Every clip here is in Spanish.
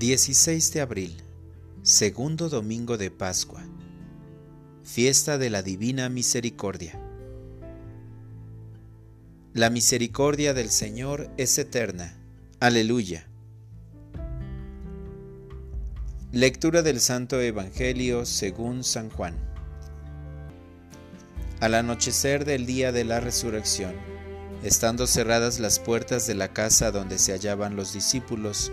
16 de abril, segundo domingo de Pascua, fiesta de la Divina Misericordia. La misericordia del Señor es eterna. Aleluya. Lectura del Santo Evangelio según San Juan. Al anochecer del día de la resurrección, estando cerradas las puertas de la casa donde se hallaban los discípulos,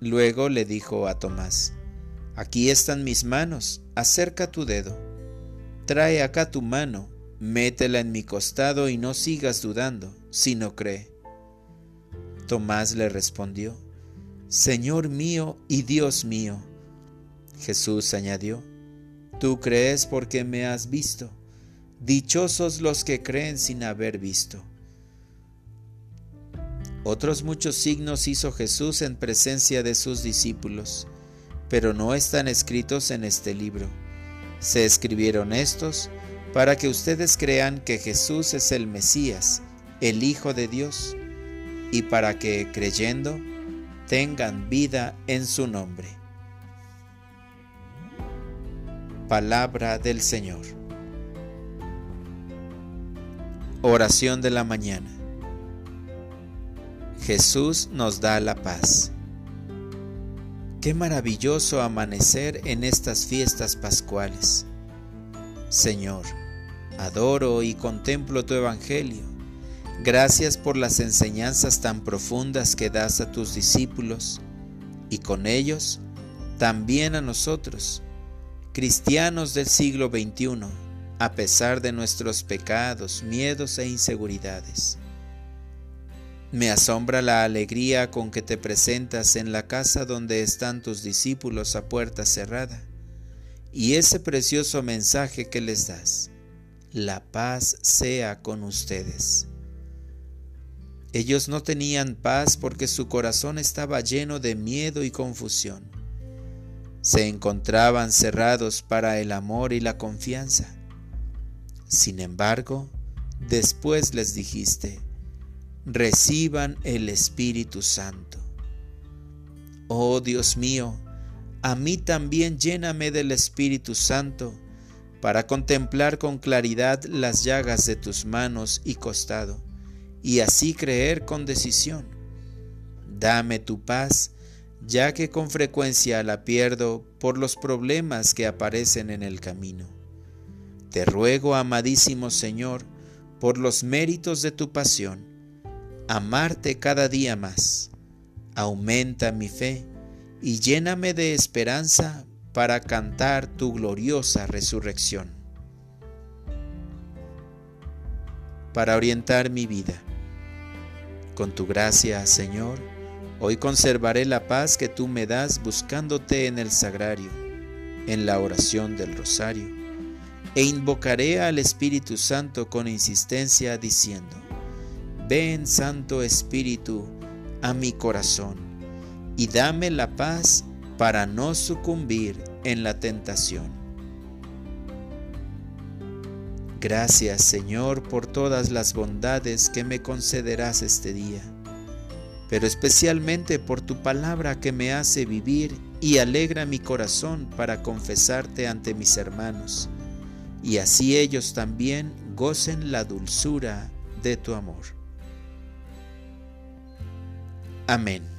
Luego le dijo a Tomás, Aquí están mis manos, acerca tu dedo. Trae acá tu mano, métela en mi costado y no sigas dudando, sino cree. Tomás le respondió, Señor mío y Dios mío. Jesús añadió, Tú crees porque me has visto. Dichosos los que creen sin haber visto. Otros muchos signos hizo Jesús en presencia de sus discípulos, pero no están escritos en este libro. Se escribieron estos para que ustedes crean que Jesús es el Mesías, el Hijo de Dios, y para que, creyendo, tengan vida en su nombre. Palabra del Señor. Oración de la mañana. Jesús nos da la paz. Qué maravilloso amanecer en estas fiestas pascuales. Señor, adoro y contemplo tu Evangelio. Gracias por las enseñanzas tan profundas que das a tus discípulos y con ellos también a nosotros, cristianos del siglo XXI, a pesar de nuestros pecados, miedos e inseguridades. Me asombra la alegría con que te presentas en la casa donde están tus discípulos a puerta cerrada y ese precioso mensaje que les das. La paz sea con ustedes. Ellos no tenían paz porque su corazón estaba lleno de miedo y confusión. Se encontraban cerrados para el amor y la confianza. Sin embargo, después les dijiste, reciban el Espíritu Santo. Oh Dios mío, a mí también lléname del Espíritu Santo para contemplar con claridad las llagas de tus manos y costado, y así creer con decisión. Dame tu paz, ya que con frecuencia la pierdo por los problemas que aparecen en el camino. Te ruego, amadísimo Señor, por los méritos de tu pasión, amarte cada día más. Aumenta mi fe y lléname de esperanza para cantar tu gloriosa resurrección. Para orientar mi vida. Con tu gracia, Señor, hoy conservaré la paz que tú me das buscándote en el sagrario, en la oración del rosario, e invocaré al Espíritu Santo con insistencia diciendo, Ven Santo Espíritu a mi corazón y dame la paz para no sucumbir en la tentación. Gracias Señor por todas las bondades que me concederás este día, pero especialmente por tu palabra que me hace vivir y alegra mi corazón para confesarte ante mis hermanos, y así ellos también gocen la dulzura de tu amor. Amén.